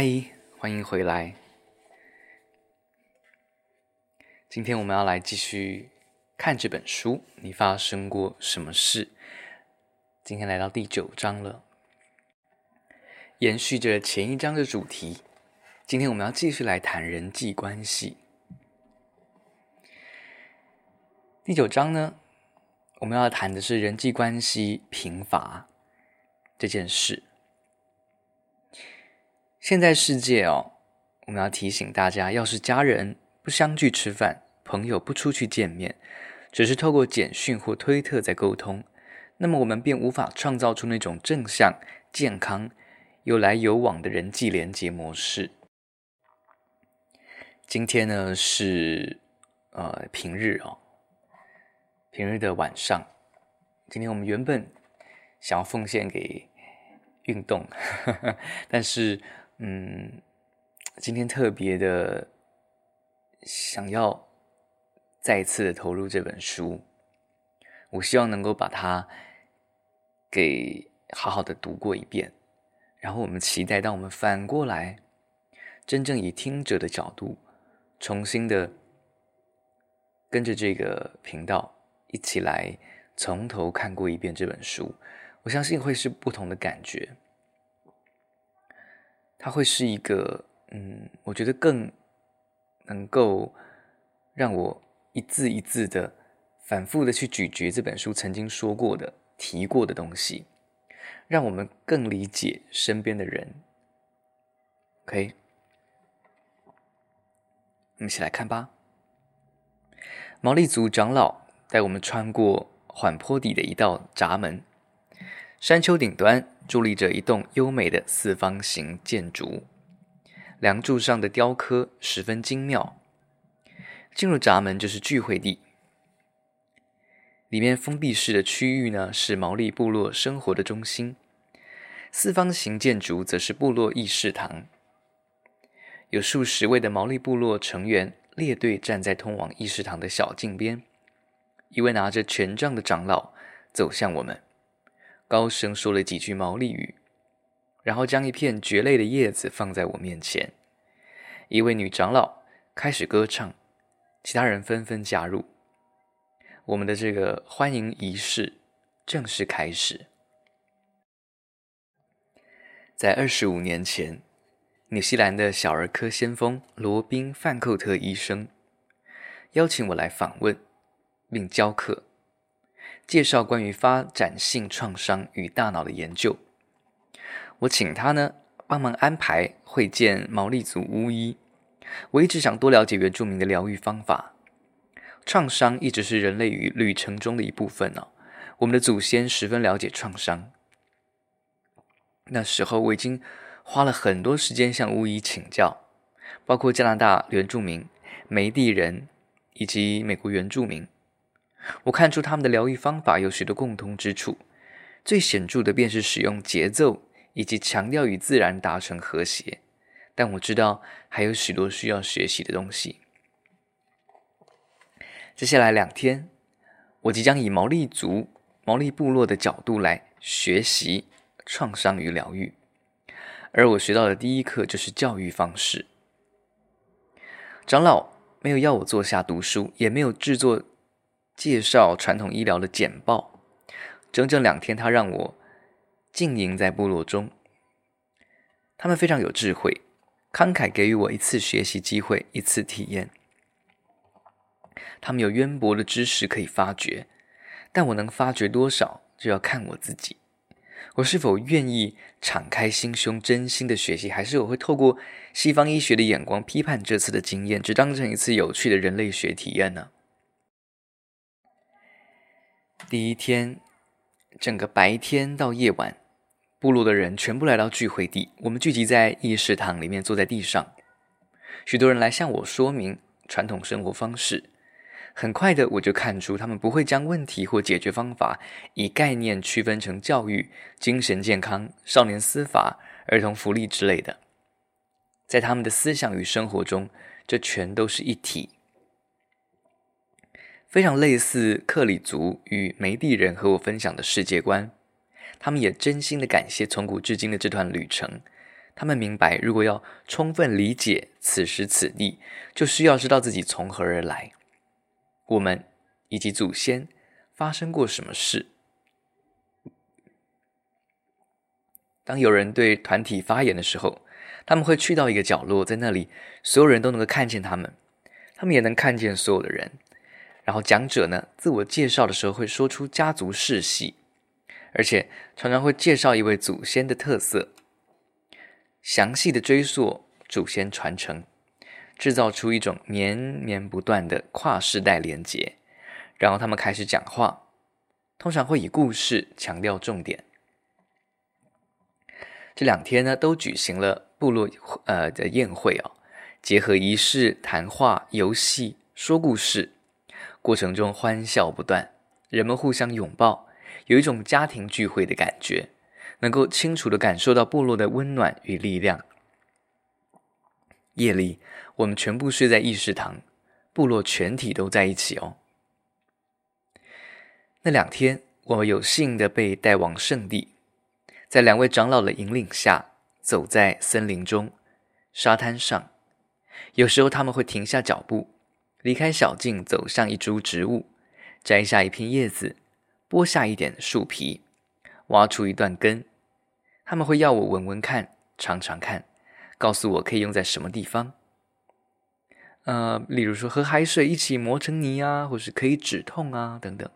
嗨，欢迎回来。今天我们要来继续看这本书。你发生过什么事？今天来到第九章了，延续着前一章的主题。今天我们要继续来谈人际关系。第九章呢，我们要谈的是人际关系贫乏这件事。现在世界哦，我们要提醒大家，要是家人不相聚吃饭，朋友不出去见面，只是透过简讯或推特在沟通，那么我们便无法创造出那种正向、健康、有来有往的人际连接模式。今天呢是呃平日哦，平日的晚上，今天我们原本想要奉献给运动，呵呵，但是。嗯，今天特别的想要再次的投入这本书，我希望能够把它给好好的读过一遍，然后我们期待，当我们反过来，真正以听者的角度，重新的跟着这个频道一起来从头看过一遍这本书，我相信会是不同的感觉。它会是一个，嗯，我觉得更能够让我一字一字的反复的去咀嚼这本书曾经说过的、提过的东西，让我们更理解身边的人。OK，我们一起来看吧。毛利族长老带我们穿过缓坡底的一道闸门，山丘顶端。伫立着一栋优美的四方形建筑，梁柱上的雕刻十分精妙。进入闸门就是聚会地，里面封闭式的区域呢，是毛利部落生活的中心。四方形建筑则是部落议事堂，有数十位的毛利部落成员列队站在通往议事堂的小径边。一位拿着权杖的长老走向我们。高声说了几句毛利语，然后将一片蕨类的叶子放在我面前。一位女长老开始歌唱，其他人纷纷加入。我们的这个欢迎仪式正式开始。在二十五年前，纽西兰的小儿科先锋罗宾·范寇特医生邀请我来访问并教课。介绍关于发展性创伤与大脑的研究，我请他呢帮忙安排会见毛利族巫医。我一直想多了解原住民的疗愈方法。创伤一直是人类与旅程中的一部分呢、哦。我们的祖先十分了解创伤。那时候我已经花了很多时间向巫医请教，包括加拿大原住民、梅地人以及美国原住民。我看出他们的疗愈方法有许多共通之处，最显著的便是使用节奏以及强调与自然达成和谐。但我知道还有许多需要学习的东西。接下来两天，我即将以毛利族、毛利部落的角度来学习创伤与疗愈，而我学到的第一课就是教育方式。长老没有要我坐下读书，也没有制作。介绍传统医疗的简报，整整两天，他让我浸淫在部落中。他们非常有智慧，慷慨给予我一次学习机会，一次体验。他们有渊博的知识可以发掘，但我能发掘多少，就要看我自己。我是否愿意敞开心胸，真心的学习，还是我会透过西方医学的眼光批判这次的经验，只当成一次有趣的人类学体验呢？第一天，整个白天到夜晚，部落的人全部来到聚会地。我们聚集在议事堂里面，坐在地上。许多人来向我说明传统生活方式。很快的，我就看出他们不会将问题或解决方法以概念区分成教育、精神健康、少年司法、儿童福利之类的。在他们的思想与生活中，这全都是一体。非常类似克里族与梅地人和我分享的世界观，他们也真心的感谢从古至今的这段旅程，他们明白，如果要充分理解此时此地，就需要知道自己从何而来，我们以及祖先发生过什么事。当有人对团体发言的时候，他们会去到一个角落，在那里，所有人都能够看见他们，他们也能看见所有的人。然后讲者呢，自我介绍的时候会说出家族世系，而且常常会介绍一位祖先的特色，详细的追溯祖先传承，制造出一种绵绵不断的跨世代连结。然后他们开始讲话，通常会以故事强调重点。这两天呢，都举行了部落呃的宴会哦，结合仪式、谈话、游戏、说故事，过程中欢笑不断，人们互相拥抱，有一种家庭聚会的感觉，能够清楚地感受到部落的温暖与力量。夜里，我们全部睡在议事堂，部落全体都在一起哦。那两天，我们有幸的被带往圣地。在两位长老的引领下，走在森林中、沙滩上，有时候他们会停下脚步，离开小径，走向一株植物，摘下一片叶子，剥下一点树皮，挖出一段根。他们会要我闻闻看、尝尝看，告诉我可以用在什么地方。呃，例如说和海水一起磨成泥啊，或是可以止痛啊，等等。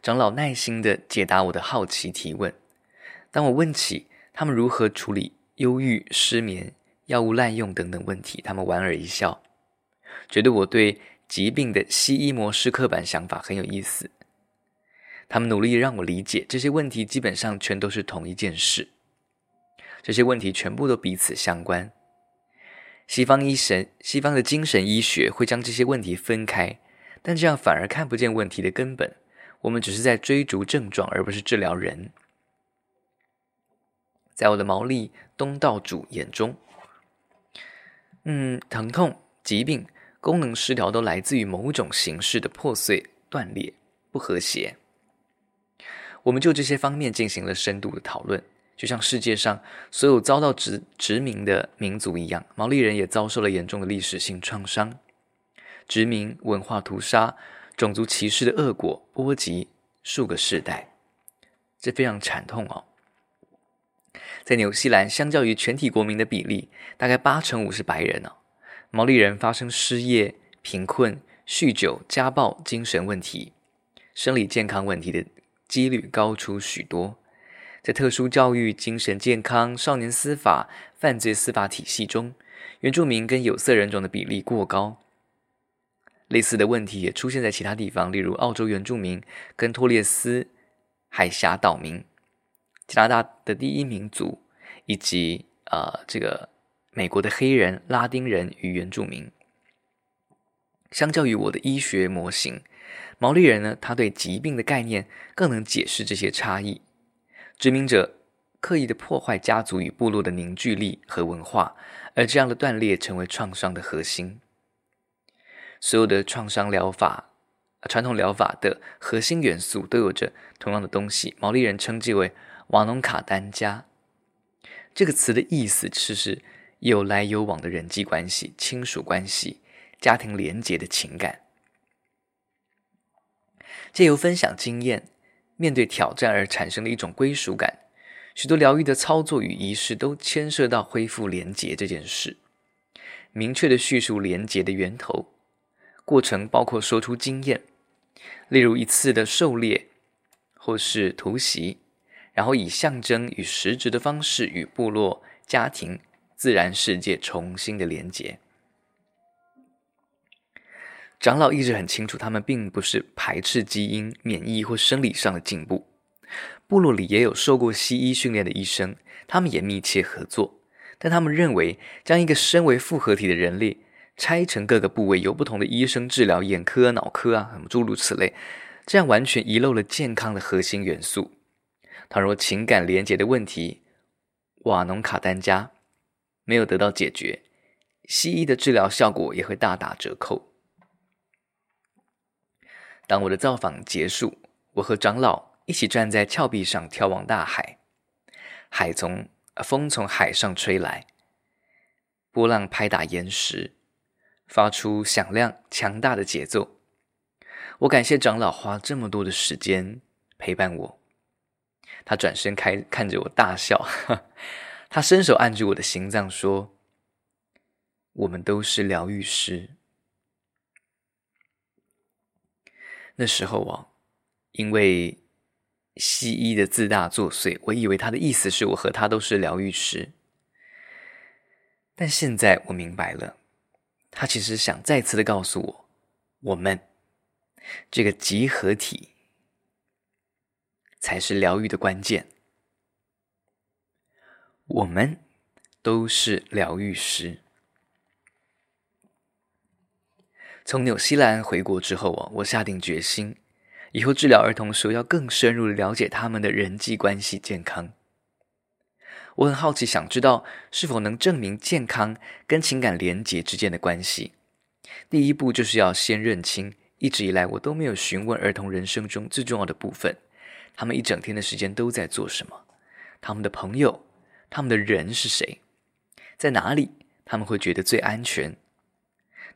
长老耐心的解答我的好奇提问。当我问起他们如何处理忧郁、失眠、药物滥用等等问题，他们莞尔一笑，觉得我对疾病的西医模式刻板想法很有意思。他们努力让我理解这些问题基本上全都是同一件事，这些问题全部都彼此相关。西方医神、西方的精神医学会将这些问题分开，但这样反而看不见问题的根本。我们只是在追逐症状，而不是治疗人。在我的毛利东道主眼中，嗯，疼痛、疾病、功能失调都来自于某种形式的破碎、断裂、不和谐。我们就这些方面进行了深度的讨论，就像世界上所有遭到殖殖民的民族一样，毛利人也遭受了严重的历史性创伤，殖民、文化屠杀。种族歧视的恶果波及数个世代，这非常惨痛哦。在纽西兰，相较于全体国民的比例，大概八成五是白人哦。毛利人发生失业、贫困、酗酒、家暴、精神问题、生理健康问题的几率高出许多。在特殊教育、精神健康、少年司法、犯罪司法体系中，原住民跟有色人种的比例过高。类似的问题也出现在其他地方，例如澳洲原住民跟托列斯海峡岛民、加拿大的第一民族，以及呃这个美国的黑人、拉丁人与原住民。相较于我的医学模型，毛利人呢，他对疾病的概念更能解释这些差异。殖民者刻意的破坏家族与部落的凝聚力和文化，而这样的断裂成为创伤的核心。所有的创伤疗法、传统疗法的核心元素都有着同样的东西。毛利人称之为“瓦农卡丹加”这个词的意思，是是有来有往的人际关系、亲属关系、家庭连结的情感。借由分享经验，面对挑战而产生的一种归属感。许多疗愈的操作与仪式都牵涉到恢复连结这件事，明确的叙述连结的源头。过程包括说出经验，例如一次的狩猎，或是突袭，然后以象征与实质的方式与部落、家庭、自然世界重新的连结。长老一直很清楚，他们并不是排斥基因、免疫或生理上的进步。部落里也有受过西医训练的医生，他们也密切合作，但他们认为，将一个身为复合体的人类。拆成各个部位，由不同的医生治疗，眼科、脑科啊，什么诸如此类，这样完全遗漏了健康的核心元素。倘若情感连结的问题，瓦农卡丹加没有得到解决，西医的治疗效果也会大打折扣。当我的造访结束，我和长老一起站在峭壁上眺望大海，海从风从海上吹来，波浪拍打岩石，发出响亮强大的节奏。我感谢长老花这么多的时间陪伴我。他转身开看着我大笑，他伸手按住我的心脏说：“我们都是疗愈师。”那时候啊，因为西医的自大作祟，我以为他的意思是我和他都是疗愈师。但现在我明白了，他其实想再次的告诉我，我们。这个集合体才是疗愈的关键。我们都是疗愈师。从纽西兰回国之后啊，我下定决心，以后治疗儿童时要更深入了解他们的人际关系健康。我很好奇，想知道是否能证明健康跟情感连结之间的关系。第一步就是要先认清。一直以来，我都没有询问儿童人生中最重要的部分：他们一整天的时间都在做什么？他们的朋友，他们的人是谁？在哪里他们会觉得最安全？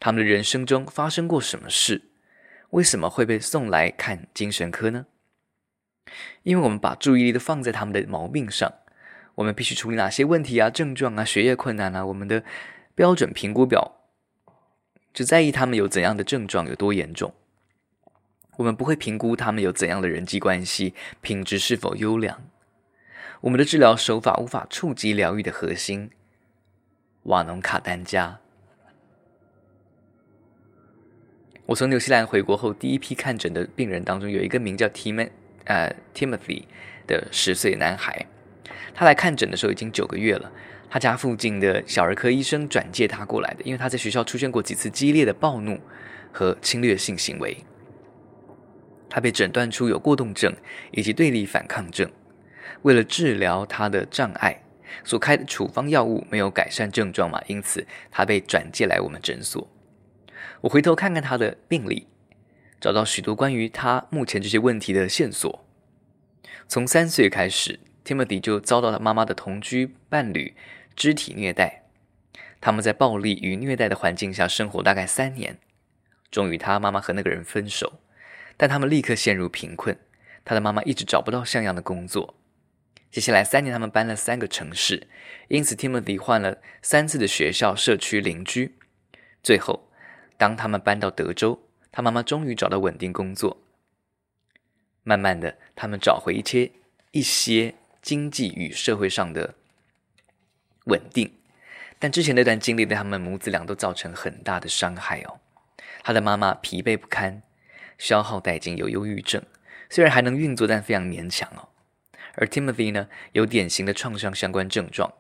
他们的人生中发生过什么事？为什么会被送来看精神科呢？因为我们把注意力都放在他们的毛病上，我们必须处理哪些问题啊、症状啊、学业困难啊，我们的标准评估表。只在意他们有怎样的症状有多严重，我们不会评估他们有怎样的人际关系品质是否优良。我们的治疗手法无法触及疗愈的核心——瓦农卡丹加。我从纽西兰回国后，第一批看诊的病人当中有一个名叫 Tim 呃 Timothy 的十岁男孩，他来看诊的时候已经九个月了。他家附近的小儿科医生转介他过来的，因为他在学校出现过几次激烈的暴怒和侵略性行为。他被诊断出有过动症以及对立反抗症。为了治疗他的障碍，所开的处方药物没有改善症状嘛，因此他被转介来我们诊所。我回头看看他的病历，找到许多关于他目前这些问题的线索。从三岁开始，Timothy 就遭到了妈妈的同居伴侣。肢体虐待，他们在暴力与虐待的环境下生活大概三年，终于他妈妈和那个人分手，但他们立刻陷入贫困。他的妈妈一直找不到像样的工作。接下来三年，他们搬了三个城市，因此 Timothy 换了三次的学校、社区、邻居。最后，当他们搬到德州，他妈妈终于找到稳定工作。慢慢的，他们找回一些一些经济与社会上的。稳定，但之前那段经历对他们母子俩都造成很大的伤害哦。他的妈妈疲惫不堪，消耗殆尽，有忧郁症，虽然还能运作，但非常勉强哦。而 Timothy 呢，有典型的创伤相关症状，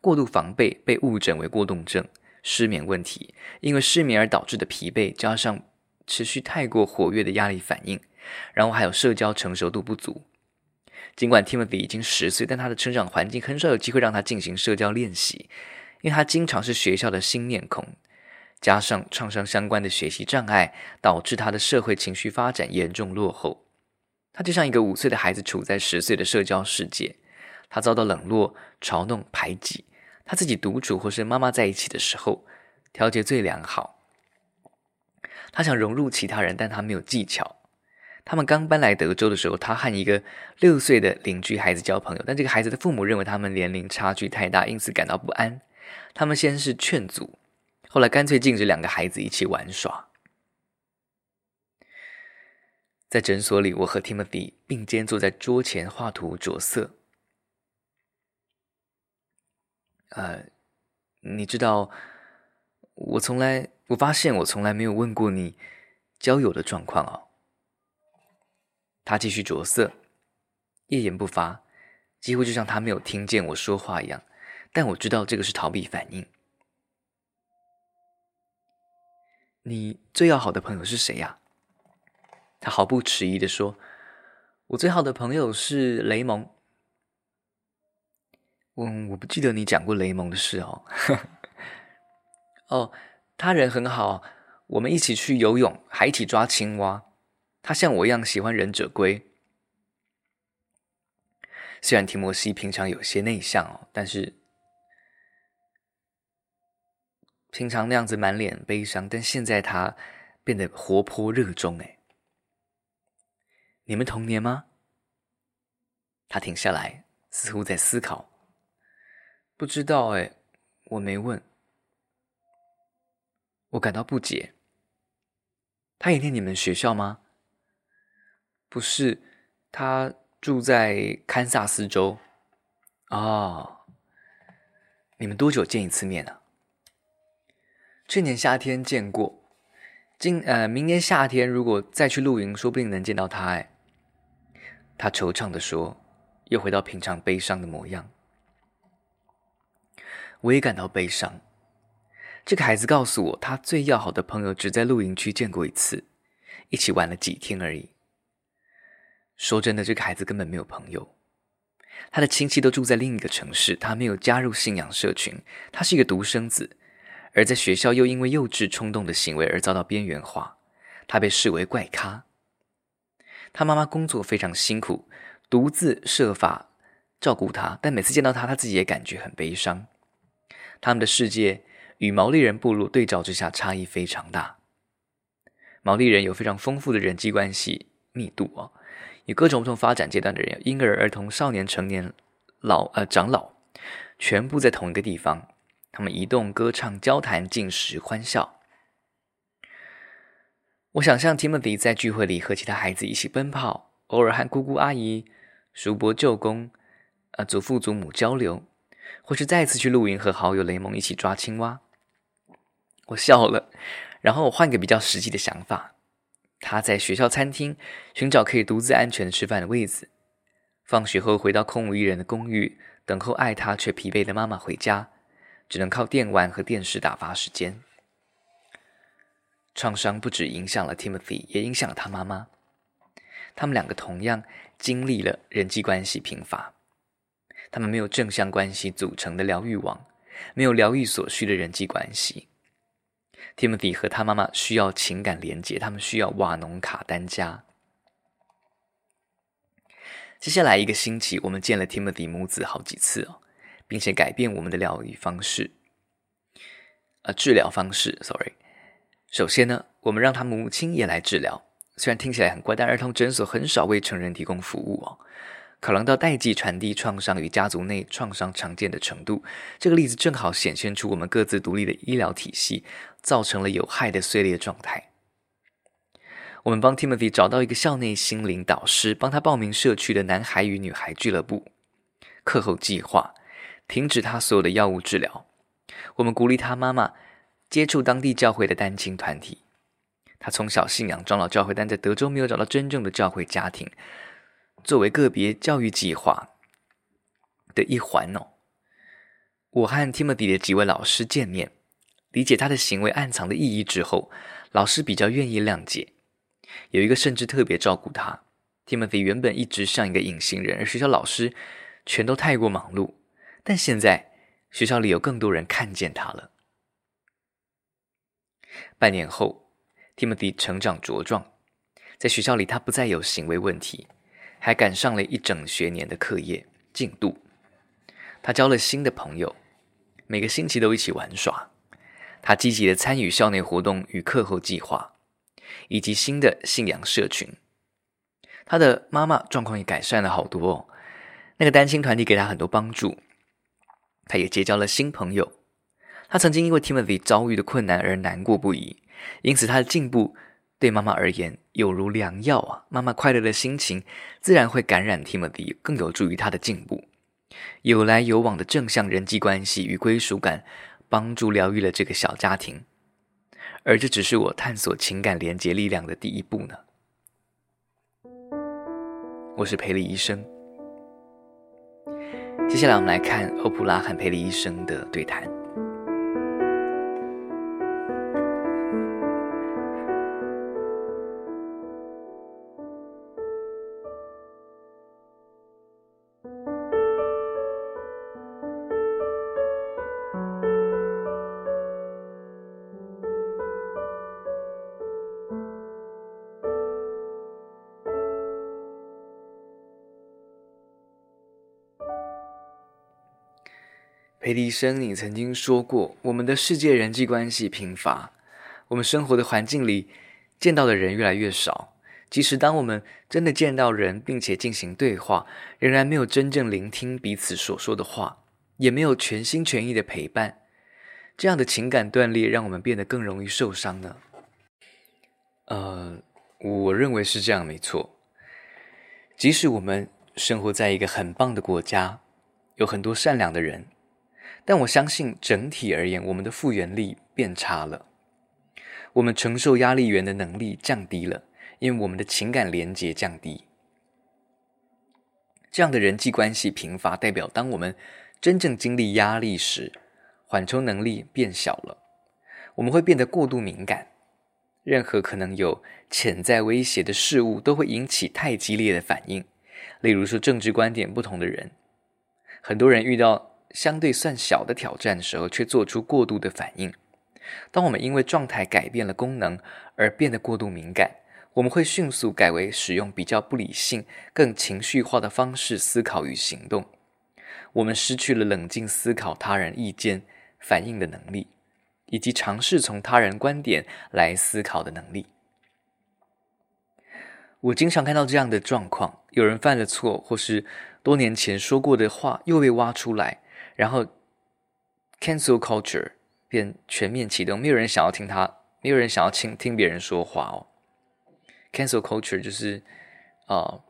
过度防备被误诊为过动症，失眠问题，因为失眠而导致的疲惫，加上持续太过活跃的压力反应，然后还有社交成熟度不足。尽管 Timothy 已经十岁，但他的成长环境很少有机会让他进行社交练习，因为他经常是学校的新面孔，加上创伤相关的学习障碍，导致他的社会情绪发展严重落后。他就像一个五岁的孩子处在十岁的社交世界，他遭到冷落、嘲弄、排挤。他自己独处或是妈妈在一起的时候，调节最良好。他想融入其他人，但他没有技巧。他们刚搬来德州的时候，他和一个六岁的邻居孩子交朋友，但这个孩子的父母认为他们年龄差距太大，因此感到不安。他们先是劝阻，后来干脆禁止两个孩子一起玩耍。在诊所里，我和 Timothy 并肩坐在桌前画图着色。呃，你知道，我从来，我发现我从来没有问过你交友的状况哦。他继续着色，一言不发，几乎就像他没有听见我说话一样。但我知道这个是逃避反应。你最要好的朋友是谁呀？他毫不迟疑的说：“我最好的朋友是雷蒙。”嗯，我不记得你讲过雷蒙的事哦。哦，他人很好，我们一起去游泳，还一起抓青蛙。他像我一样喜欢忍者龟。虽然提摩西平常有些内向哦，但是平常那样子满脸悲伤，但现在他变得活泼热衷。哎，你们同年吗？他停下来，似乎在思考。不知道哎，我没问。我感到不解。他也念你们学校吗？不是，他住在堪萨斯州。哦，你们多久见一次面啊？去年夏天见过，今呃明年夏天如果再去露营，说不定能见到他。哎，他惆怅地说。又回到平常悲伤的模样，我也感到悲伤。这个孩子告诉我，他最要好的朋友只在露营区见过一次，一起玩了几天而已。说真的，这个孩子根本没有朋友，他的亲戚都住在另一个城市，他没有加入信仰社群，他是一个独生子，而在学校又因为幼稚冲动的行为而遭到边缘化，他被视为怪咖。他妈妈工作非常辛苦。独自设法照顾他，但每次见到他，他自己也感觉很悲伤。他们的世界与毛利人部落对照之下，差异非常大。毛利人有非常丰富的人际关系密度哦，有各种不同发展阶段的人，婴儿、儿童、少年、成年、老呃长老，全部在同一个地方。他们移动、歌唱、交谈、进食、欢笑。我想象 Timothy 在聚会里和其他孩子一起奔跑，偶尔和姑姑阿姨。叔伯舅公，呃，祖父祖母交流，或是再次去露营和好友雷蒙一起抓青蛙。我笑了，然后我换个比较实际的想法：他在学校餐厅寻找可以独自安全吃饭的位子，放学后回到空无一人的公寓，等候爱他却疲惫的妈妈回家，只能靠电玩和电视打发时间。创伤不止影响了 Timothy，也影响了他妈妈。他们两个同样经历了人际关系贫乏，他们没有正向关系组成的疗愈网，没有疗愈所需的人际关系。Timothy 和他妈妈需要情感连接，他们需要瓦农卡丹加。接下来一个星期，我们见了 Timothy 母子好几次哦，并且改变我们的疗愈方式，呃，治疗方式，sorry。首先呢，我们让他母亲也来治疗。虽然听起来很怪，但儿童诊所很少为成人提供服务哦。考量到代际传递创伤与家族内创伤常见的程度，这个例子正好显现出我们各自独立的医疗体系造成了有害的碎裂状态。我们帮 Timothy 找到一个校内心灵导师，帮他报名社区的男孩与女孩俱乐部。课后计划，停止他所有的药物治疗。我们鼓励他妈妈接触当地教会的单亲团体。他从小信仰长老教会，但在德州没有找到真正的教会家庭。作为个别教育计划的一环哦，我和 Timothy 的几位老师见面，理解他的行为暗藏的意义之后，老师比较愿意谅解。有一个甚至特别照顾他。Timothy 原本一直像一个隐形人，而学校老师全都太过忙碌，但现在学校里有更多人看见他了。半年后。Timothy 成长茁壮，在学校里他不再有行为问题，还赶上了一整学年的课业进度。他交了新的朋友，每个星期都一起玩耍。他积极的参与校内活动与课后计划，以及新的信仰社群。他的妈妈状况也改善了好多哦。那个单亲团体给他很多帮助，他也结交了新朋友。他曾经因为 Timothy 遭遇的困难而难过不已。因此，他的进步对妈妈而言有如良药啊！妈妈快乐的心情自然会感染 Timothy，更有助于他的进步。有来有往的正向人际关系与归属感，帮助疗愈了这个小家庭。而这只是我探索情感连结力量的第一步呢。我是培利医生。接下来，我们来看欧普拉和培利医生的对谈。爱迪生，你曾经说过，我们的世界人际关系贫乏，我们生活的环境里见到的人越来越少。即使当我们真的见到人，并且进行对话，仍然没有真正聆听彼此所说的话，也没有全心全意的陪伴。这样的情感断裂，让我们变得更容易受伤呢？呃，我认为是这样，没错。即使我们生活在一个很棒的国家，有很多善良的人，但我相信整体而言，我们的复原力变差了，我们承受压力源的能力降低了。因为我们的情感连接降低，这样的人际关系贫乏，代表当我们真正经历压力时，缓冲能力变小了，我们会变得过度敏感，任何可能有潜在威胁的事物都会引起太激烈的反应。例如说，政治观点不同的人，很多人遇到相对算小的挑战的时候，却做出过度的反应。当我们因为状态改变了功能而变得过度敏感。我们会迅速改为使用比较不理性、更情绪化的方式思考与行动。我们失去了冷静思考他人意见、反应的能力，以及尝试从他人观点来思考的能力。我经常看到这样的状况：有人犯了错，或是多年前说过的话又被挖出来，然后 cancel culture 便全面启动，没有人想要听他，没有人想要听听别人说话哦。Cancel culture 就是，啊、呃，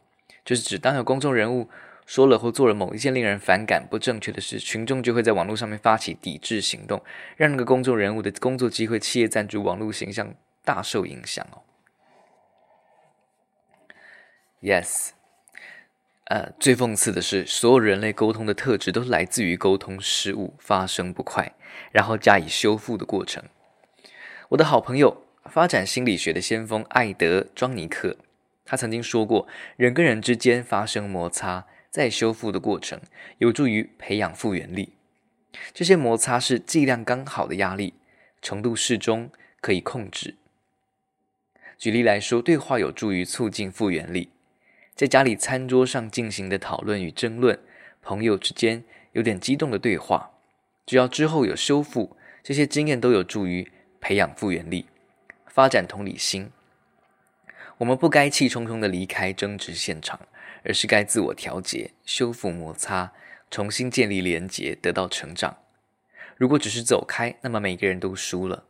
就是指当有公众人物说了或做了某一件令人反感、不正确的事，群众就会在网络上面发起抵制行动，让那个公众人物的工作机会、企业赞助、网络形象大受影响哦。Yes，呃，最讽刺的是，所有人类沟通的特质都来自于沟通失误、发生不快，然后加以修复的过程。我的好朋友。发展心理学的先锋艾德·庄尼克，他曾经说过：“人跟人之间发生摩擦，再修复的过程，有助于培养复原力。这些摩擦是剂量刚好的压力，程度适中，可以控制。举例来说，对话有助于促进复原力。在家里餐桌上进行的讨论与争论，朋友之间有点激动的对话，只要之后有修复，这些经验都有助于培养复原力。”发展同理心，我们不该气冲冲地离开争执现场，而是该自我调节、修复摩擦、重新建立连结，得到成长。如果只是走开，那么每个人都输了。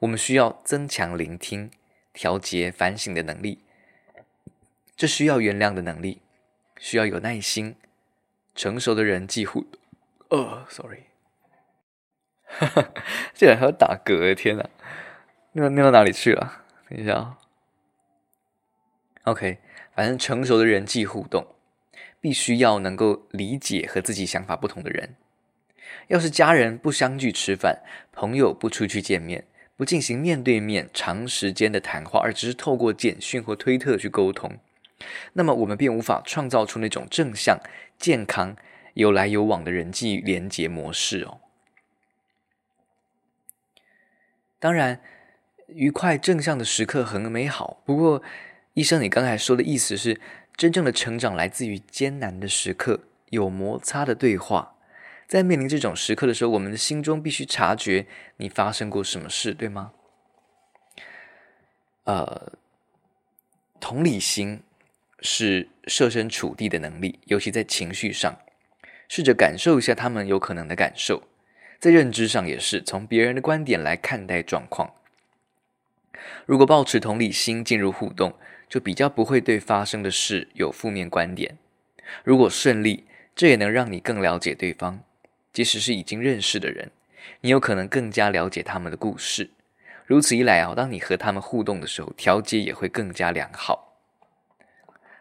我们需要增强聆听、调节、反省的能力，这需要原谅的能力，需要有耐心、成熟的人际互呃。，sorry，哈哈，竟然还要打嗝！天哪！那那到哪里去了？等一下啊。OK，反正成熟的人际互动，必须要能够理解和自己想法不同的人。要是家人不相聚吃饭，朋友不出去见面，不进行面对面长时间的谈话，而只是透过简讯或推特去沟通，那么我们便无法创造出那种正向、健康、有来有往的人际连结模式哦。当然。愉快正向的时刻很美好，不过，医生，你刚才说的意思是，真正的成长来自于艰难的时刻，有摩擦的对话。在面临这种时刻的时候，我们的心中必须察觉你发生过什么事，对吗？呃，同理心是设身处地的能力，尤其在情绪上，试着感受一下他们有可能的感受。在认知上也是，从别人的观点来看待状况。如果抱持同理心进入互动，就比较不会对发生的事有负面观点。如果顺利，这也能让你更了解对方，即使是已经认识的人，你有可能更加了解他们的故事。如此一来啊，当你和他们互动的时候，调节也会更加良好。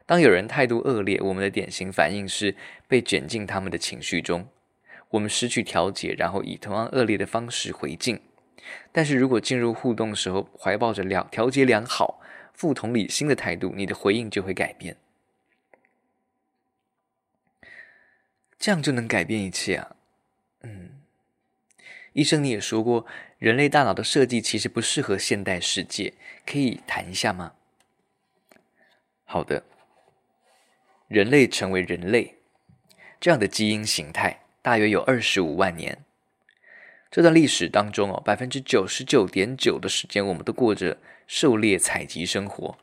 当有人态度恶劣，我们的典型反应是被卷进他们的情绪中，我们失去调节，然后以同样恶劣的方式回敬。但是如果进入互动时候，怀抱着良调节良好、富同理心的态度，你的回应就会改变，这样就能改变一切啊！嗯，医生你也说过，人类大脑的设计其实不适合现代世界，可以谈一下吗？好的，人类成为人类这样的基因形态。大约有二十五万年。这段历史当中哦，百分之九十九点九的时间，我们都过着狩猎采集生活，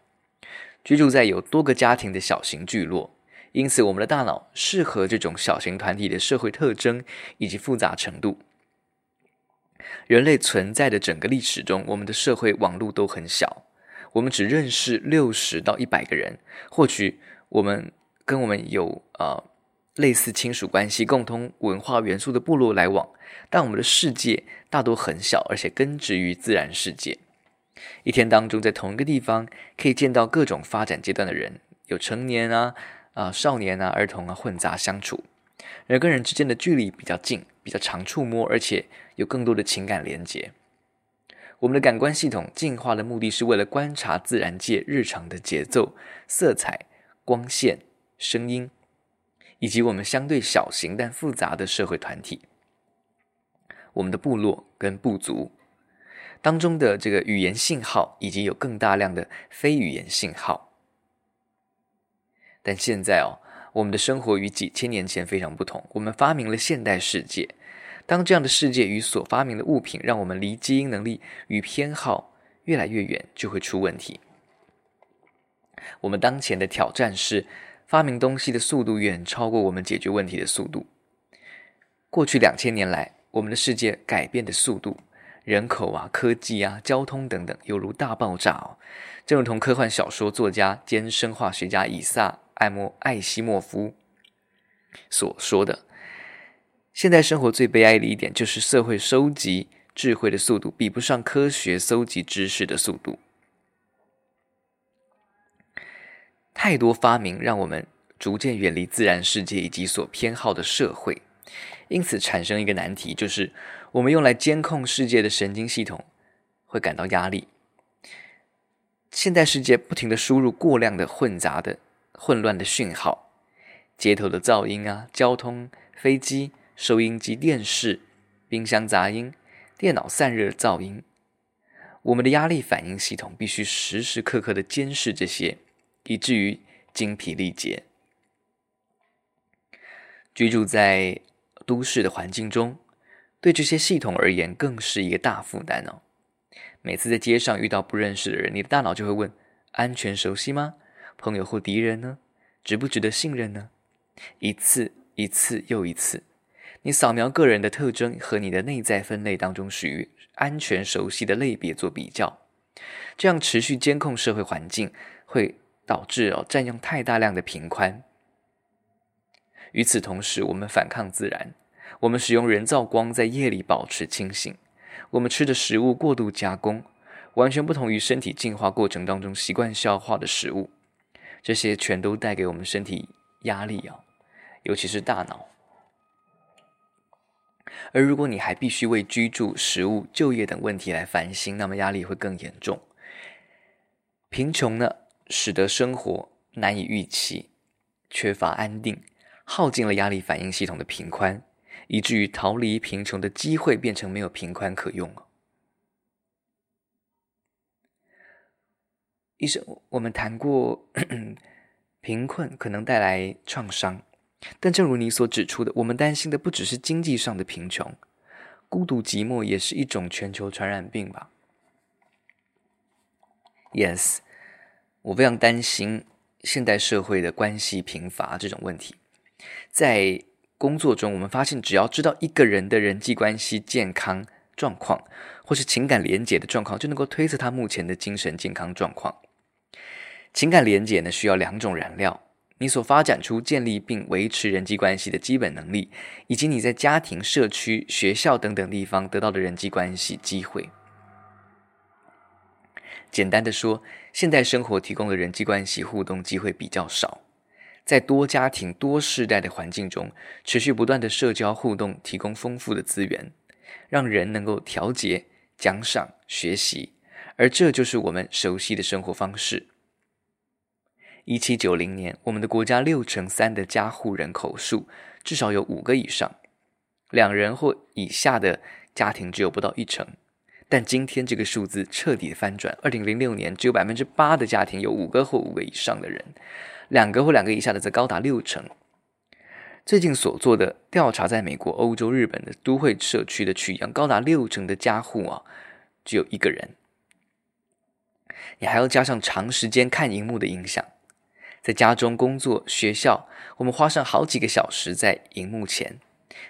居住在有多个家庭的小型聚落。因此，我们的大脑适合这种小型团体的社会特征以及复杂程度。人类存在的整个历史中，我们的社会网络都很小，我们只认识六十到一百个人。或许我们跟我们有啊。呃类似亲属关系、共同文化元素的部落来往，但我们的世界大多很小，而且根植于自然世界。一天当中，在同一个地方可以见到各种发展阶段的人，有成年啊、啊少年啊、儿童啊混杂相处，人跟人之间的距离比较近，比较常触摸，而且有更多的情感连结。我们的感官系统进化的目的是为了观察自然界日常的节奏、色彩、光线、声音。以及我们相对小型但复杂的社会团体，我们的部落跟部族当中的这个语言信号，以及有更大量的非语言信号。但现在哦，我们的生活与几千年前非常不同。我们发明了现代世界，当这样的世界与所发明的物品让我们离基因能力与偏好越来越远，就会出问题。我们当前的挑战是。发明东西的速度远超过我们解决问题的速度。过去两千年来，我们的世界改变的速度，人口啊、科技啊、交通等等，犹如大爆炸哦。正如同科幻小说作家兼生化学家以萨艾莫艾西莫夫所说的，现代生活最悲哀的一点，就是社会收集智慧的速度比不上科学搜集知识的速度。太多发明让我们逐渐远离自然世界以及所偏好的社会，因此产生一个难题，就是我们用来监控世界的神经系统会感到压力。现代世界不停地输入过量的混杂的混乱的讯号，街头的噪音啊，交通、飞机、收音机、电视、冰箱杂音、电脑散热噪音，我们的压力反应系统必须时时刻刻地监视这些。以至于精疲力竭。居住在都市的环境中，对这些系统而言更是一个大负担哦。每次在街上遇到不认识的人，你的大脑就会问：安全熟悉吗？朋友或敌人呢？值不值得信任呢？一次一次又一次，你扫描个人的特征和你的内在分类当中属于安全熟悉的类别做比较，这样持续监控社会环境会。导致哦占用太大量的频宽。与此同时，我们反抗自然，我们使用人造光在夜里保持清醒。我们吃的食物过度加工，完全不同于身体进化过程当中习惯消化的食物。这些全都带给我们身体压力啊，尤其是大脑。而如果你还必须为居住、食物、就业等问题来烦心，那么压力会更严重。贫穷呢？使得生活难以预期，缺乏安定，耗尽了压力反应系统的平宽，以至于逃离贫穷的机会变成没有平宽可用了。医生，我们谈过，贫困可能带来创伤，但正如你所指出的，我们担心的不只是经济上的贫穷，孤独寂寞也是一种全球传染病吧？Yes。我非常担心现代社会的关系贫乏这种问题。在工作中，我们发现，只要知道一个人的人际关系健康状况，或是情感连结的状况，就能够推测他目前的精神健康状况。情感连结呢，需要两种燃料：你所发展出建立并维持人际关系的基本能力，以及你在家庭、社区、学校等等地方得到的人际关系机会。简单的说，现代生活提供的人际关系互动机会比较少，在多家庭、多世代的环境中，持续不断的社交互动提供丰富的资源，让人能够调节、奖赏、学习，而这就是我们熟悉的生活方式。一七九零年，我们的国家六成三的家户人口数至少有五个以上，两人或以下的家庭只有不到一成。但今天这个数字彻底翻转。二零零六年，只有百分之八的家庭有五个或五个以上的人，两个或两个以下的则高达六成。最近所做的调查，在美国、欧洲、日本的都会社区的取样，高达六成的家户啊，只有一个人。你还要加上长时间看荧幕的影响，在家中工作、学校，我们花上好几个小时在荧幕前，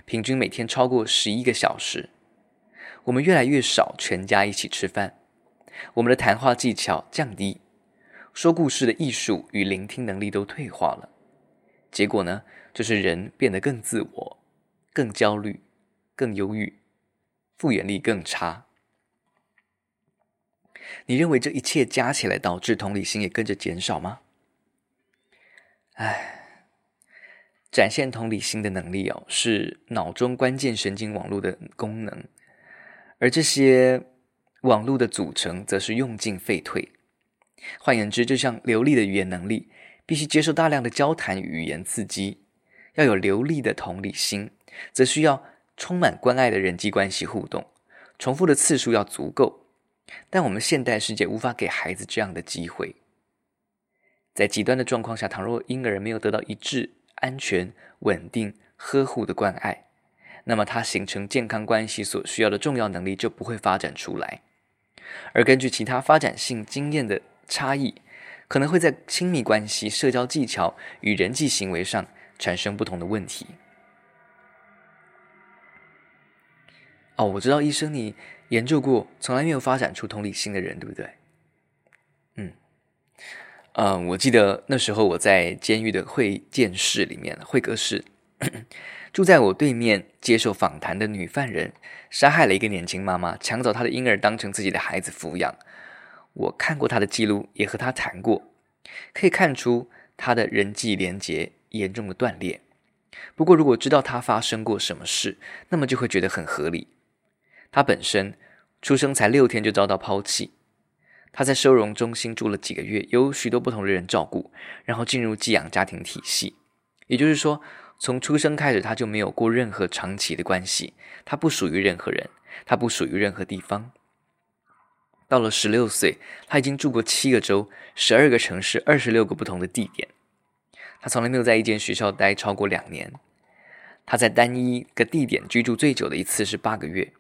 平均每天超过十一个小时。我们越来越少全家一起吃饭，我们的谈话技巧降低，说故事的艺术与聆听能力都退化了。结果呢，就是人变得更自我、更焦虑、更忧郁，复原力更差。你认为这一切加起来导致同理心也跟着减少吗？唉，展现同理心的能力哦，是脑中关键神经网络的功能，而这些网络的组成则是用进废退。换言之，就像流利的语言能力。必须接受大量的交谈语言刺激，要有流利的同理心，则需要充满关爱的人际关系互动，重复的次数要足够。但我们现代世界无法给孩子这样的机会。在极端的状况下，倘若婴儿没有得到一致、安全、稳定、呵护的关爱，那么他形成健康关系所需要的重要能力就不会发展出来。而根据其他发展性经验的差异，可能会在亲密关系、社交技巧与人际行为上产生不同的问题。哦，我知道医生，你研究过从来没有发展出同理心的人，对不对？嗯，嗯，我记得那时候我在监狱的会见室里面，会客室，住在我对面接受访谈的女犯人，杀害了一个年轻妈妈，抢走她的婴儿当成自己的孩子抚养。我看过她的记录，也和她谈过，可以看出她的人际连结严重的断裂。不过，如果知道她发生过什么事，那么就会觉得很合理。她本身出生才六天就遭到抛弃，她在收容中心住了几个月，有许多不同的人照顾，然后进入寄养家庭体系。也就是说，从出生开始他就没有过任何长期的关系，他不属于任何人，他不属于任何地方。到了十六岁，他已经住过七个州、十二个城市、二十六个不同的地点。他从来没有在一间学校待超过两年。他在单一个地点居住最久的一次是八个月。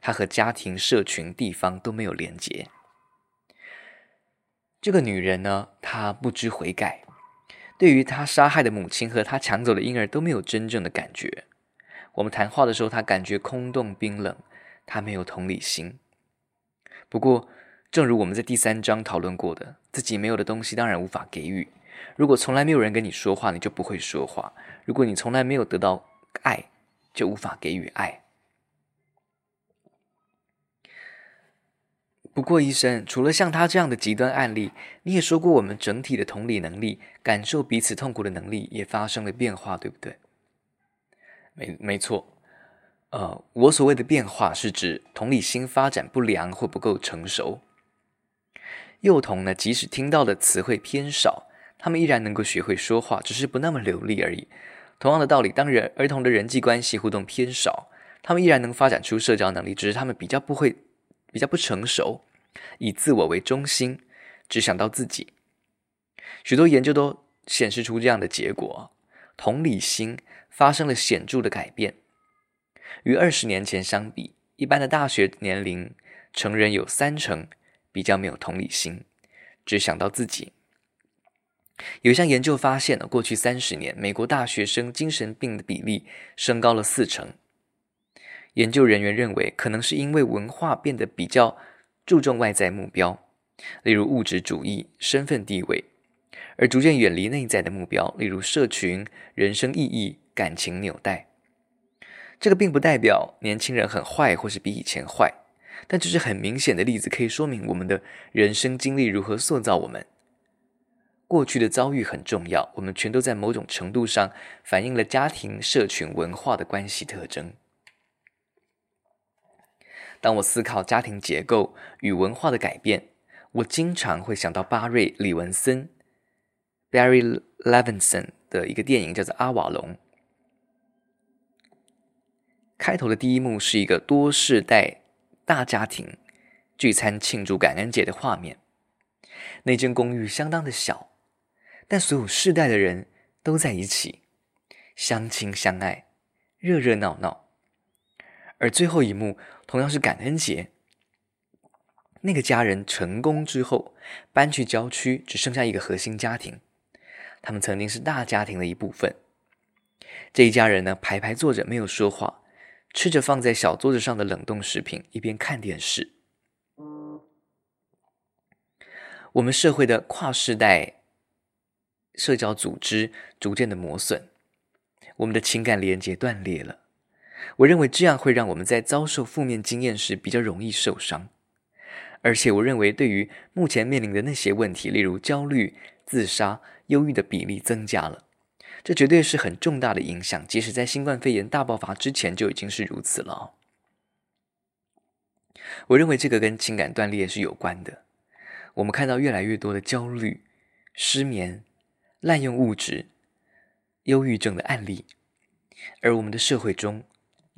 他和家庭、社群、地方都没有连结。这个女人呢，她不知悔改，对于他杀害的母亲和他抢走的婴儿都没有真正的感觉。我们谈话的时候，他感觉空洞、冰冷，他没有同理心。不过，正如我们在第三章讨论过的，自己没有的东西当然无法给予。如果从来没有人跟你说话，你就不会说话；如果你从来没有得到爱，就无法给予爱。不过，医生，除了像他这样的极端案例，你也说过，我们整体的同理能力、感受彼此痛苦的能力也发生了变化，对不对？没，没错。呃，我所谓的变化是指同理心发展不良或不够成熟。幼童呢，即使听到的词汇偏少，他们依然能够学会说话，只是不那么流利而已。同样的道理，当人儿童的人际关系互动偏少，他们依然能发展出社交能力，只是他们比较不会、比较不成熟，以自我为中心，只想到自己。许多研究都显示出这样的结果：同理心发生了显著的改变。与二十年前相比，一般的大学年龄成人有三成比较没有同理心，只想到自己。有一项研究发现了，过去三十年，美国大学生精神病的比例升高了四成。研究人员认为，可能是因为文化变得比较注重外在目标，例如物质主义、身份地位，而逐渐远离内在的目标，例如社群、人生意义、感情纽带。这个并不代表年轻人很坏，或是比以前坏，但这是很明显的例子，可以说明我们的人生经历如何塑造我们。过去的遭遇很重要，我们全都在某种程度上反映了家庭、社群、文化的关系特征。当我思考家庭结构与文化的改变，我经常会想到巴瑞·李文森 （Barry Levinson） 的一个电影，叫做《阿瓦隆》。开头的第一幕是一个多世代大家庭聚餐庆祝感恩节的画面。那间公寓相当的小，但所有世代的人都在一起。相亲相爱，热热闹闹。而最后一幕同样是感恩节，那个家人成功之后搬去郊区，只剩下一个核心家庭。他们曾经是大家庭的一部分。这一家人呢，排排坐着，没有说话，吃着放在小桌子上的冷冻食品，一边看电视。我们社会的跨世代社交组织逐渐的磨损，我们的情感连接断裂了。我认为这样会让我们在遭受负面经验时比较容易受伤，而且我认为对于目前面临的那些问题，例如焦虑、自杀、忧郁的比例增加了，这绝对是很重大的影响。即使在新冠肺炎大爆发之前就已经是如此了。我认为这个跟情感断裂是有关的。我们看到越来越多的焦虑、失眠、滥用物质、忧郁症的案例，而我们的社会中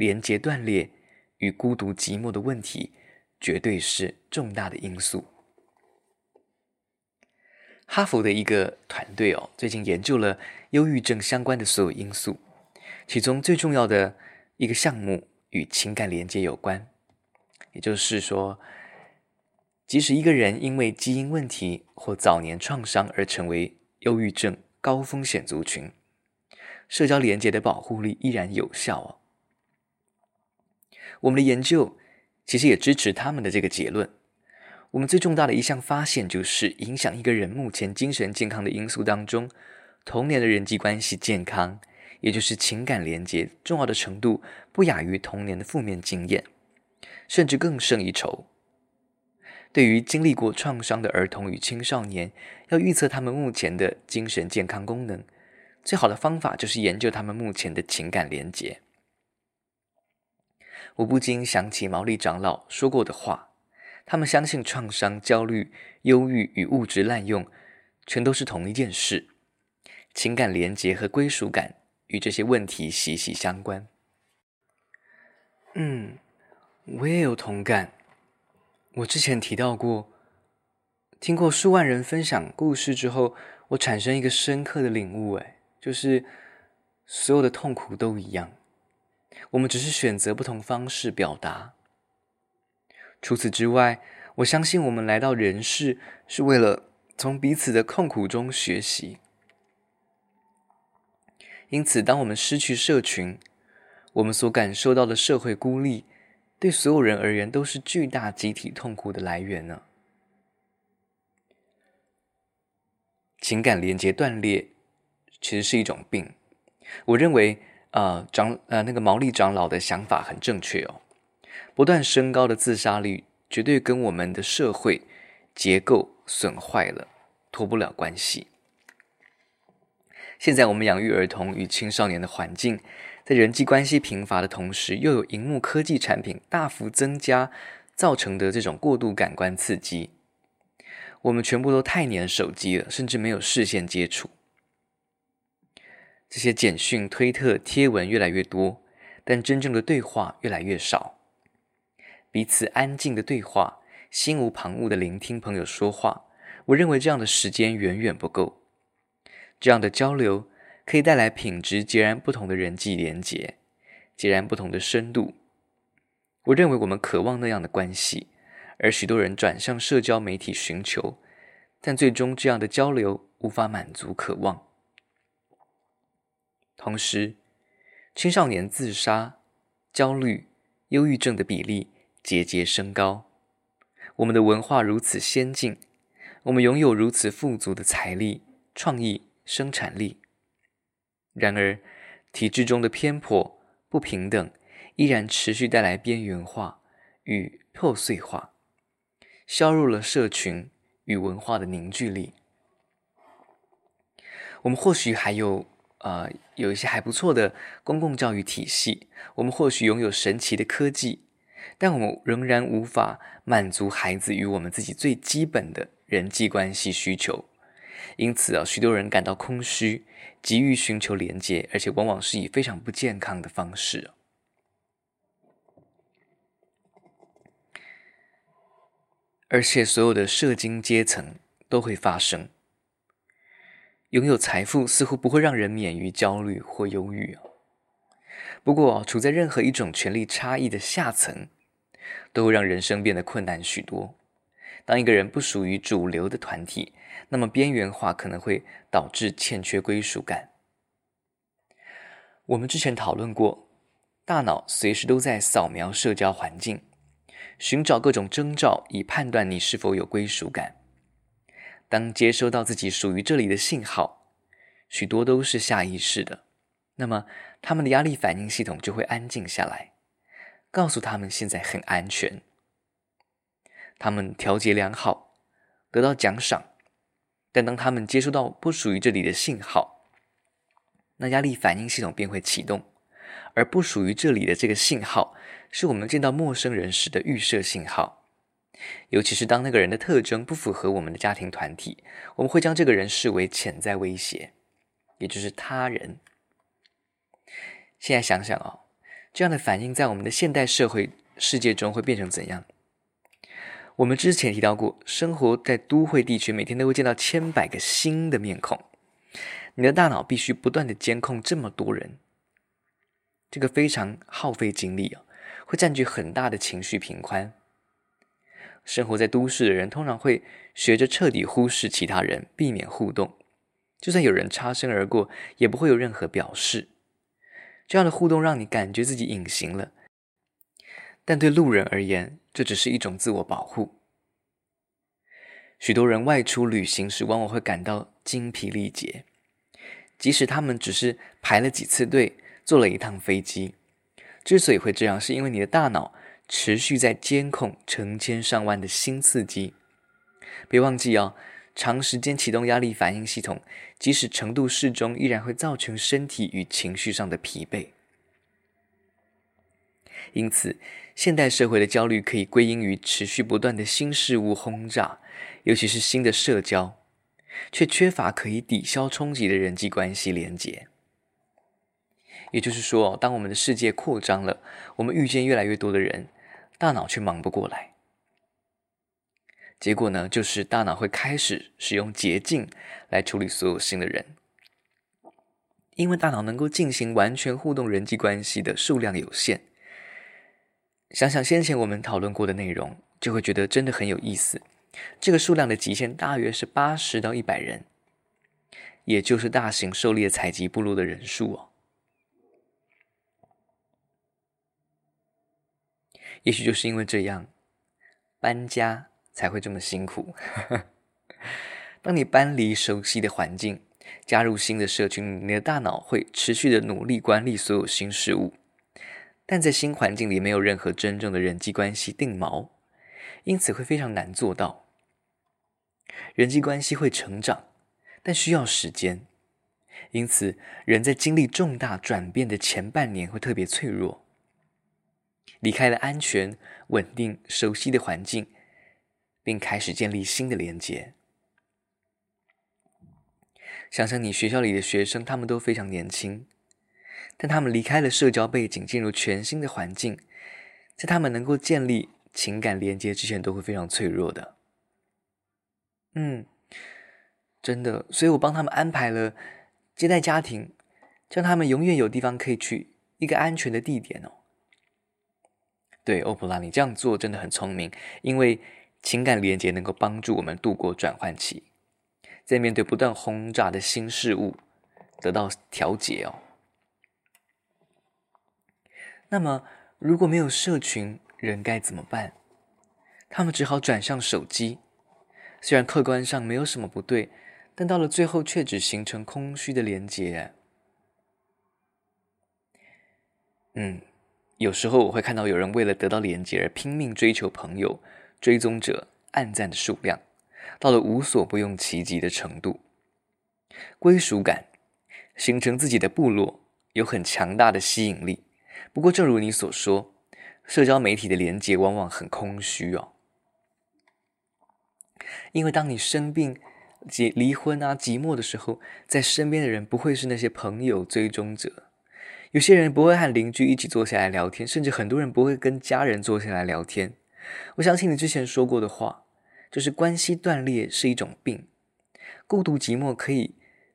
连接断裂与孤独寂寞的问题，绝对是重大的因素。哈佛的一个团队哦，最近研究了忧郁症相关的所有因素，其中最重要的一个项目与情感连接有关，也就是说。即使一个人因为基因问题或早年创伤而成为忧郁症高风险族群，社交连接的保护力依然有效哦。我们的研究其实也支持他们的这个结论。我们最重大的一项发现就是，影响一个人目前精神健康的因素当中，童年的人际关系健康，也就是情感连结重要的程度不亚于童年的负面经验，甚至更胜一筹。对于经历过创伤的儿童与青少年，要预测他们目前的精神健康功能，最好的方法就是研究他们目前的情感连结。我不禁想起毛利长老说过的话：他们相信创伤、焦虑、忧郁与物质滥用，全都是同一件事。情感连结和归属感与这些问题息息相关。嗯，我也有同感。我之前提到过，听过数万人分享故事之后，我产生一个深刻的领悟，哎，就是所有的痛苦都一样，我们只是选择不同方式表达。除此之外，我相信我们来到人世是为了从彼此的痛苦中学习。因此，当我们失去社群，我们所感受到的社会孤立，对所有人而言，都是巨大集体痛苦的来源呢。情感连接断裂，其实是一种病。我认为，呃，长呃那个毛利长老的想法很正确哦。不断升高的自杀率，绝对跟我们的社会结构损坏了脱不了关系。现在我们养育儿童与青少年的环境。在人际关系贫乏的同时，又有荧幕科技产品大幅增加造成的这种过度感官刺激，我们全部都太黏手机了，甚至没有视线接触。这些简讯、推特、贴文越来越多，但真正的对话越来越少。彼此安静的对话，心无旁骛的聆听朋友说话，我认为这样的时间远远不够。这样的交流。可以带来品质截然不同的人际连结，截然不同的深度。我认为我们渴望那样的关系，而许多人转向社交媒体寻求，但最终这样的交流无法满足渴望。同时，青少年自杀、焦虑、忧郁症的比例节节升高。我们的文化如此先进，我们拥有如此富足的财力、创意、生产力。然而，体制中的偏颇、不平等依然持续带来边缘化与破碎化，削弱了社群与文化的凝聚力。我们或许还有呃有一些还不错的公共教育体系，我们或许拥有神奇的科技，但我们仍然无法满足孩子与我们自己最基本的人际关系需求。因此啊，许多人感到空虚，急于寻求连接，而且往往是以非常不健康的方式。而且，所有的社经阶层都会发生。拥有财富似乎不会让人免于焦虑或忧郁。不过，处在任何一种权力差异的下层，都会让人生变得困难许多。当一个人不属于主流的团体，那么边缘化可能会导致欠缺归属感。我们之前讨论过，大脑随时都在扫描社交环境，寻找各种征兆，以判断你是否有归属感。当接收到自己属于这里的信号，许多都是下意识的，那么他们的压力反应系统就会安静下来，告诉他们现在很安全。他们调节良好，得到奖赏，但当他们接收到不属于这里的信号，那压力反应系统便会启动，而不属于这里的这个信号，是我们见到陌生人时的预设信号。尤其是当那个人的特征不符合我们的家庭团体，我们会将这个人视为潜在威胁，也就是他人。现在想想哦，这样的反应在我们的现代社会世界中会变成怎样？我们之前提到过，生活在都会地区，每天都会见到千百个新的面孔，你的大脑必须不断地监控这么多人，这个非常耗费精力啊，会占据很大的情绪平宽。生活在都市的人通常会学着彻底忽视其他人，避免互动。就算有人擦身而过，也不会有任何表示。这样的互动让你感觉自己隐形了，但对路人而言，这只是一种自我保护。许多人外出旅行时，往往会感到精疲力竭，即使他们只是排了几次队，坐了一趟飞机。之所以会这样，是因为你的大脑。持续在监控成千上万的新刺激，别忘记哦，长时间启动压力反应系统，即使程度适中，依然会造成身体与情绪上的疲惫。因此，现代社会的焦虑可以归因于持续不断的新事物轰炸，尤其是新的社交，却缺乏可以抵消冲击的人际关系连结。也就是说，当我们的世界扩张了，我们遇见越来越多的人。大脑却忙不过来，结果呢，就是大脑会开始使用捷径来处理所有新的人，因为大脑能够进行完全互动人际关系的数量有限。想想先前我们讨论过的内容，就会觉得真的很有意思。这个数量的极限大约是八十到一百人，也就是大型狩猎采集部落的人数哦。也许就是因为这样，搬家才会这么辛苦。当你搬离熟悉的环境，加入新的社群，你的大脑会持续的努力管理所有新事物，但在新环境里没有任何真正的人际关系定锚，因此会非常难做到。人际关系会成长，但需要时间，因此人在经历重大转变的前半年会特别脆弱。离开了安全、稳定、熟悉的环境，并开始建立新的连接。想想你学校里的学生，他们都非常年轻，但他们离开了社交背景，进入全新的环境，在他们能够建立情感连接之前，都会非常脆弱的。嗯，真的，所以我帮他们安排了接待家庭，让他们永远有地方可以去，一个安全的地点哦。对，欧普拉，你这样做真的很聪明，因为情感连接能够帮助我们度过转换期，在面对不断轰炸的新事物得到调节哦。那么，如果没有社群，人该怎么办？他们只好转向手机，虽然客观上没有什么不对，但到了最后却只形成空虚的连接。嗯。有时候我会看到有人为了得到连接而拼命追求朋友、追踪者、暗赞的数量，到了无所不用其极的程度。归属感，形成自己的部落，有很强大的吸引力。不过，正如你所说，社交媒体的连接往往很空虚哦。因为当你生病、结离婚啊、寂寞的时候，在身边的人不会是那些朋友、追踪者。有些人不会和邻居一起坐下来聊天，甚至很多人不会跟家人坐下来聊天。我相信你之前说过的话，就是关系断裂是一种病，孤独寂寞可以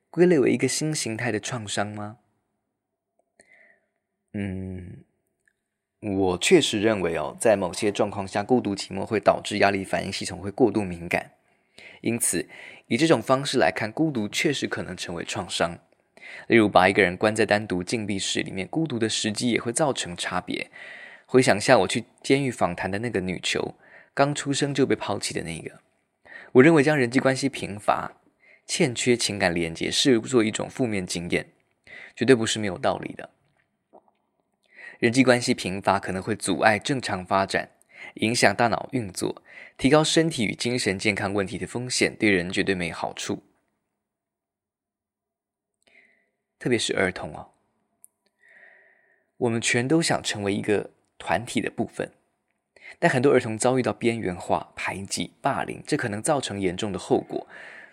归类为一个新形态的创伤吗？嗯，我确实认为哦，在某些状况下，孤独寂寞会导致压力反应系统会过度敏感，因此以这种方式来看，孤独确实可能成为创伤。例如，把一个人关在单独禁闭室里面，孤独的时机也会造成差别。回想下我去监狱访谈的那个女囚，刚出生就被抛弃的那个，我认为将人际关系贫乏、欠缺情感连接视作一种负面经验，绝对不是没有道理的。人际关系贫乏可能会阻碍正常发展，影响大脑运作，提高身体与精神健康问题的风险，对人绝对没好处。特别是儿童哦，我们全都想成为一个团体的部分，但很多儿童遭遇到边缘化、排挤、霸凌，这可能造成严重的后果。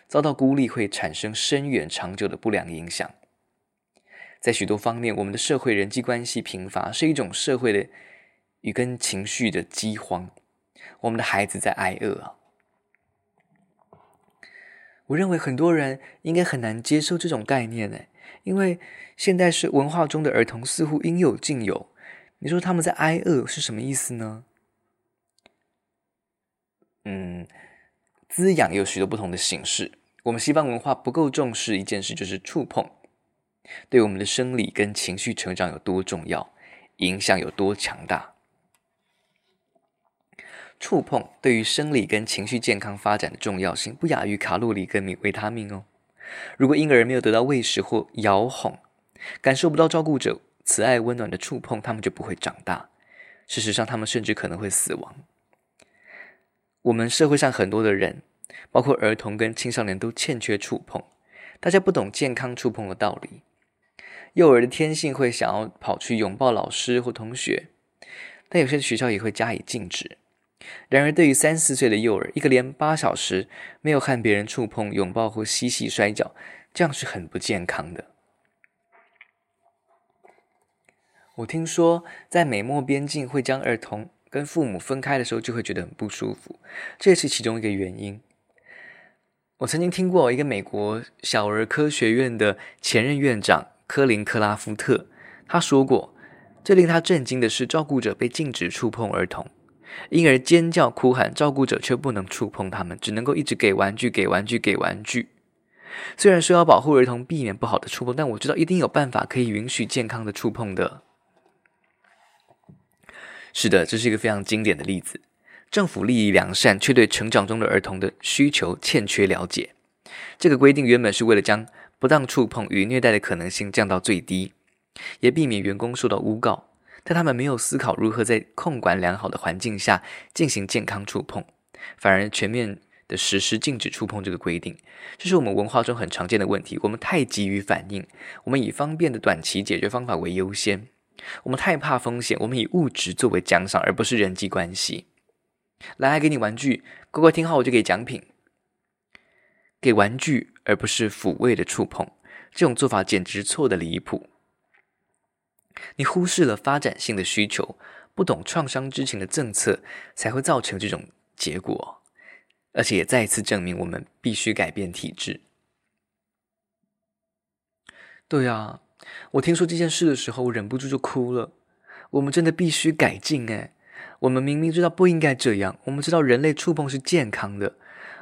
遭到孤立会产生深远长久的不良影响。在许多方面，我们的社会人际关系贫乏是一种社会的与跟情绪的饥荒。我们的孩子在挨饿啊！我认为很多人应该很难接受这种概念呢，因为现代是文化中的儿童似乎应有尽有。你说他们在挨饿是什么意思呢？嗯，滋养有许多不同的形式。我们西方文化不够重视一件事，就是触碰，对我们的生理跟情绪成长有多重要，影响有多强大。触碰对于生理跟情绪健康发展的重要性，不亚于卡路里跟维他命哦。如果婴儿没有得到喂食或摇哄，感受不到照顾者慈爱温暖的触碰，他们就不会长大。事实上，他们甚至可能会死亡。我们社会上很多的人。包括儿童跟青少年都欠缺触碰，大家不懂健康触碰的道理。幼儿的天性会想要跑去拥抱老师或同学，但有些学校也会加以禁止。然而，对于三四岁的幼儿，一个连八小时没有和别人触碰、拥抱或嬉戏摔跤，这样是很不健康的。我听说，在美墨边境会将儿童跟父母分开的时候，就会觉得很不舒服，这也是其中一个原因。我曾经听过一个美国小儿科学院的前任院长科林克拉夫特，他说过，最令他震惊的是，照顾者被禁止触碰儿童，婴儿尖叫哭喊，照顾者却不能触碰他们，只能够一直给玩具、给玩具、给玩具。虽然说要保护儿童，避免不好的触碰，但我知道一定有办法可以允许健康的触碰的。是的，这是一个非常经典的例子。政府利益良善，却对成长中的儿童的需求欠缺了解。这个规定原本是为了将不当触碰与虐待的可能性降到最低，也避免员工受到诬告。但他们没有思考如何在控管良好的环境下进行健康触碰，反而全面的实施禁止触碰这个规定。这是我们文化中很常见的问题。我们太急于反应，我们以方便的短期解决方法为优先。我们太怕风险，我们以物质作为奖赏，而不是人际关系。来，给你玩具，乖乖听话，我就给奖品。给玩具而不是抚慰的触碰，这种做法简直错得离谱。你忽视了发展性的需求，不懂创伤知情的政策，才会造成这种结果。而且也再一次证明，我们必须改变体制。对啊，我听说这件事的时候，我忍不住就哭了。我们真的必须改进，哎。我们明明知道不应该这样，我们知道人类触碰是健康的。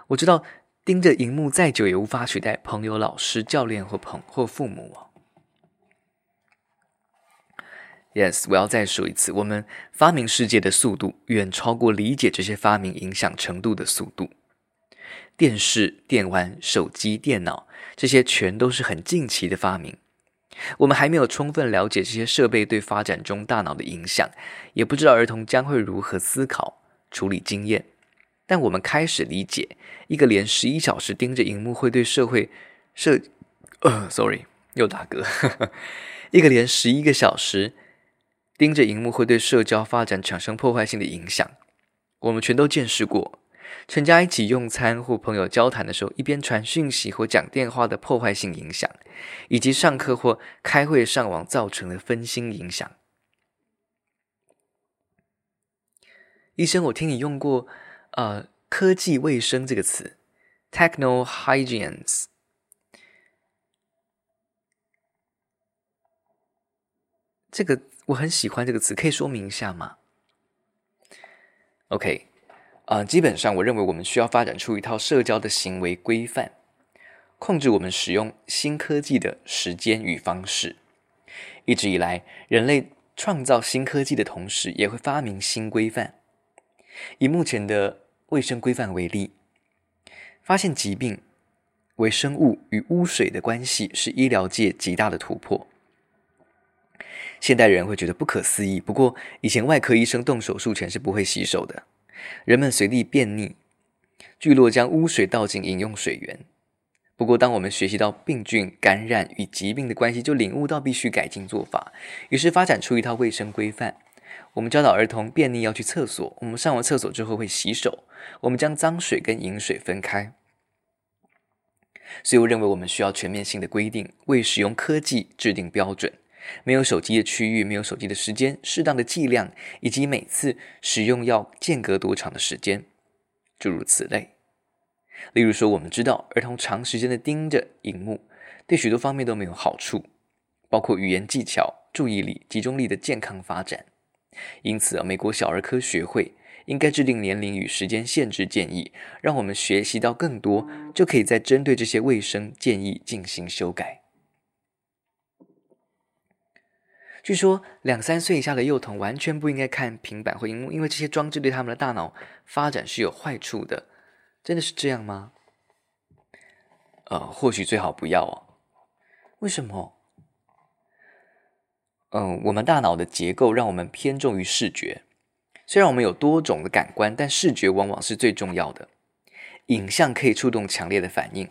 我知道盯着荧幕再久也无法取代朋友、老师、教练或朋或父母。Yes，我要再说一次，我们发明世界的速度远超过理解这些发明影响程度的速度。电视、电玩、手机、电脑，这些全都是很近期的发明。我们还没有充分了解这些设备对发展中大脑的影响，也不知道儿童将会如何思考、处理经验。但我们开始理解，一个连十一小时盯着荧幕会对社会社……呃，sorry，又打嗝。一个连十一个小时盯着荧幕会对社交发展产生破坏性的影响，我们全都见识过，全家一起用餐或朋友交谈的时候，一边传讯息或讲电话的破坏性影响，以及上课或开会上网造成的分心影响。医生，我听你用过呃科技卫生这个词，techno hygienes。这个。我很喜欢这个词，可以说明一下吗？OK，啊、呃，基本上我认为我们需要发展出一套社交的行为规范，控制我们使用新科技的时间与方式。一直以来，人类创造新科技的同时，也会发明新规范。以目前的卫生规范为例，发现疾病、微生物与污水的关系是医疗界极大的突破。现代人会觉得不可思议，不过以前外科医生动手术前是不会洗手的，人们随地便溺，聚落将污水倒进饮用水源。不过，当我们学习到病菌感染与疾病的关系，就领悟到必须改进做法，于是发展出一套卫生规范。我们教导儿童便溺要去厕所，我们上完厕所之后会洗手，我们将脏水跟饮水分开。所以，我认为我们需要全面性的规定，为使用科技制定标准。没有手机的区域，没有手机的时间，适当的剂量，以及每次使用要间隔多长的时间，诸如此类。例如说，我们知道儿童长时间的盯着荧幕，对许多方面都没有好处，包括语言技巧、注意力、集中力的健康发展。因此啊，美国小儿科学会应该制定年龄与时间限制建议，让我们学习到更多，就可以在针对这些卫生建议进行修改。据说，两三岁以下的幼童完全不应该看平板或荧幕，因为这些装置对他们的大脑发展是有坏处的。真的是这样吗？呃，或许最好不要哦。为什么？嗯、我们大脑的结构让我们偏重于视觉。虽然我们有多种的感官，但视觉往往是最重要的。影像可以触动强烈的反应，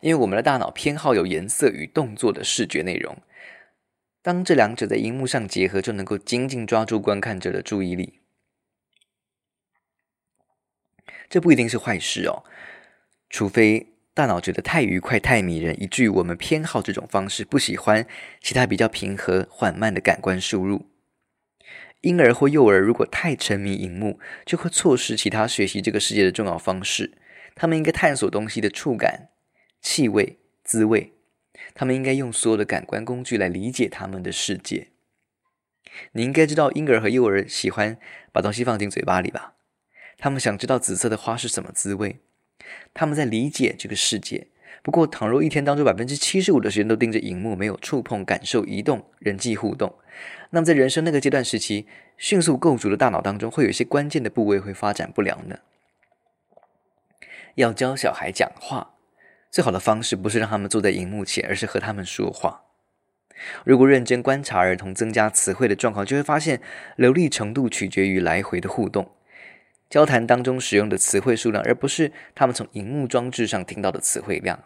因为我们的大脑偏好有颜色与动作的视觉内容。当这两者在荧幕上结合，就能够紧紧抓住观看者的注意力。这不一定是坏事哦，除非大脑觉得太愉快、太迷人，以至于我们偏好这种方式，不喜欢其他比较平和、缓慢的感官输入。婴儿或幼儿如果太沉迷荧幕，就会错失其他学习这个世界的重要方式。他们应该探索东西的触感、气味、滋味。他们应该用所有的感官工具来理解他们的世界。你应该知道，婴儿和幼儿喜欢把东西放进嘴巴里吧？他们想知道紫色的花是什么滋味，他们在理解这个世界。不过，倘若一天当中百分之七十五的时间都盯着荧幕，没有触碰、感受、移动、人际互动，那么在人生那个阶段时期，迅速构筑的大脑当中会有一些关键的部位会发展不良呢。要教小孩讲话，最好的方式不是让他们坐在荧幕前，而是和他们说话。如果认真观察儿童增加词汇的状况，就会发现流利程度取决于来回的互动。交谈当中使用的词汇数量，而不是他们从荧幕装置上听到的词汇量。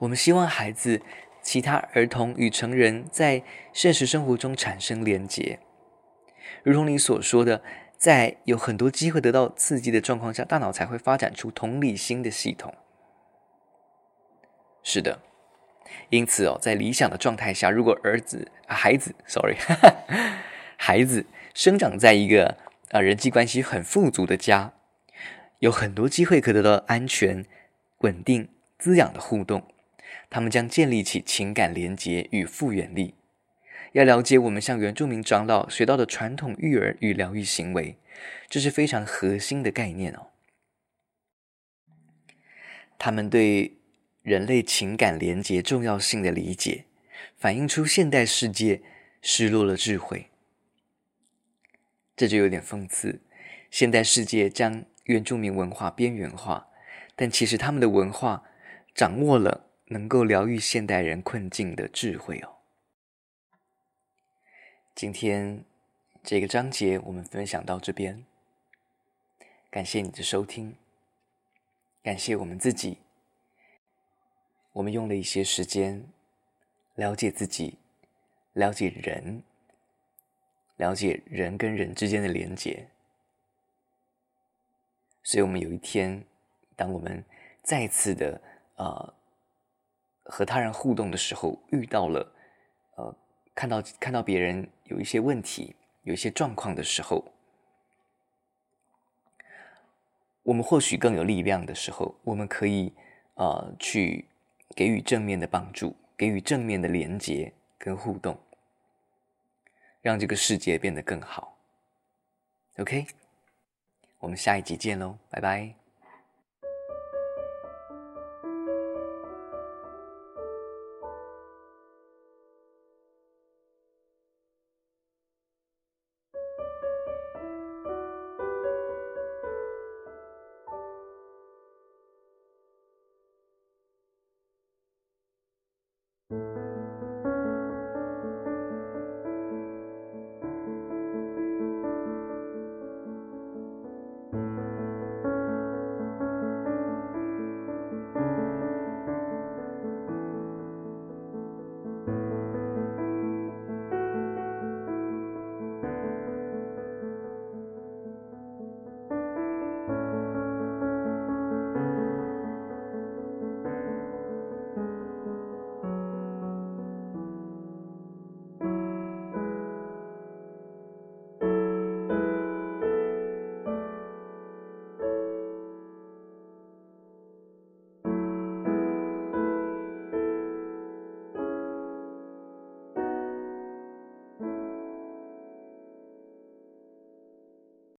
我们希望孩子、其他儿童与成人在现实生活中产生连结，如同你所说的，在有很多机会得到刺激的状况下，大脑才会发展出同理心的系统。是的，因此哦，在理想的状态下，如果儿子、啊、孩子，sorry，哈 哈孩子。生长在一个啊人际关系很富足的家，有很多机会可得到安全、稳定、滋养的互动。他们将建立起情感连结与复原力。要了解我们向原住民长老学到的传统育儿与疗愈行为，这是非常核心的概念哦。他们对人类情感连结重要性的理解，反映出现代世界失落了智慧。这就有点讽刺，现代世界将原住民文化边缘化，但其实他们的文化掌握了能够疗愈现代人困境的智慧哦。今天这个章节我们分享到这边，感谢你的收听，感谢我们自己，我们用了一些时间了解自己，了解人。了解人跟人之间的连结，所以，我们有一天，当我们再次的呃和他人互动的时候，遇到了呃看到看到别人有一些问题、有一些状况的时候，我们或许更有力量的时候，我们可以呃去给予正面的帮助，给予正面的连接，跟互动，让这个世界变得更好。OK，我们下一集见喽，拜拜。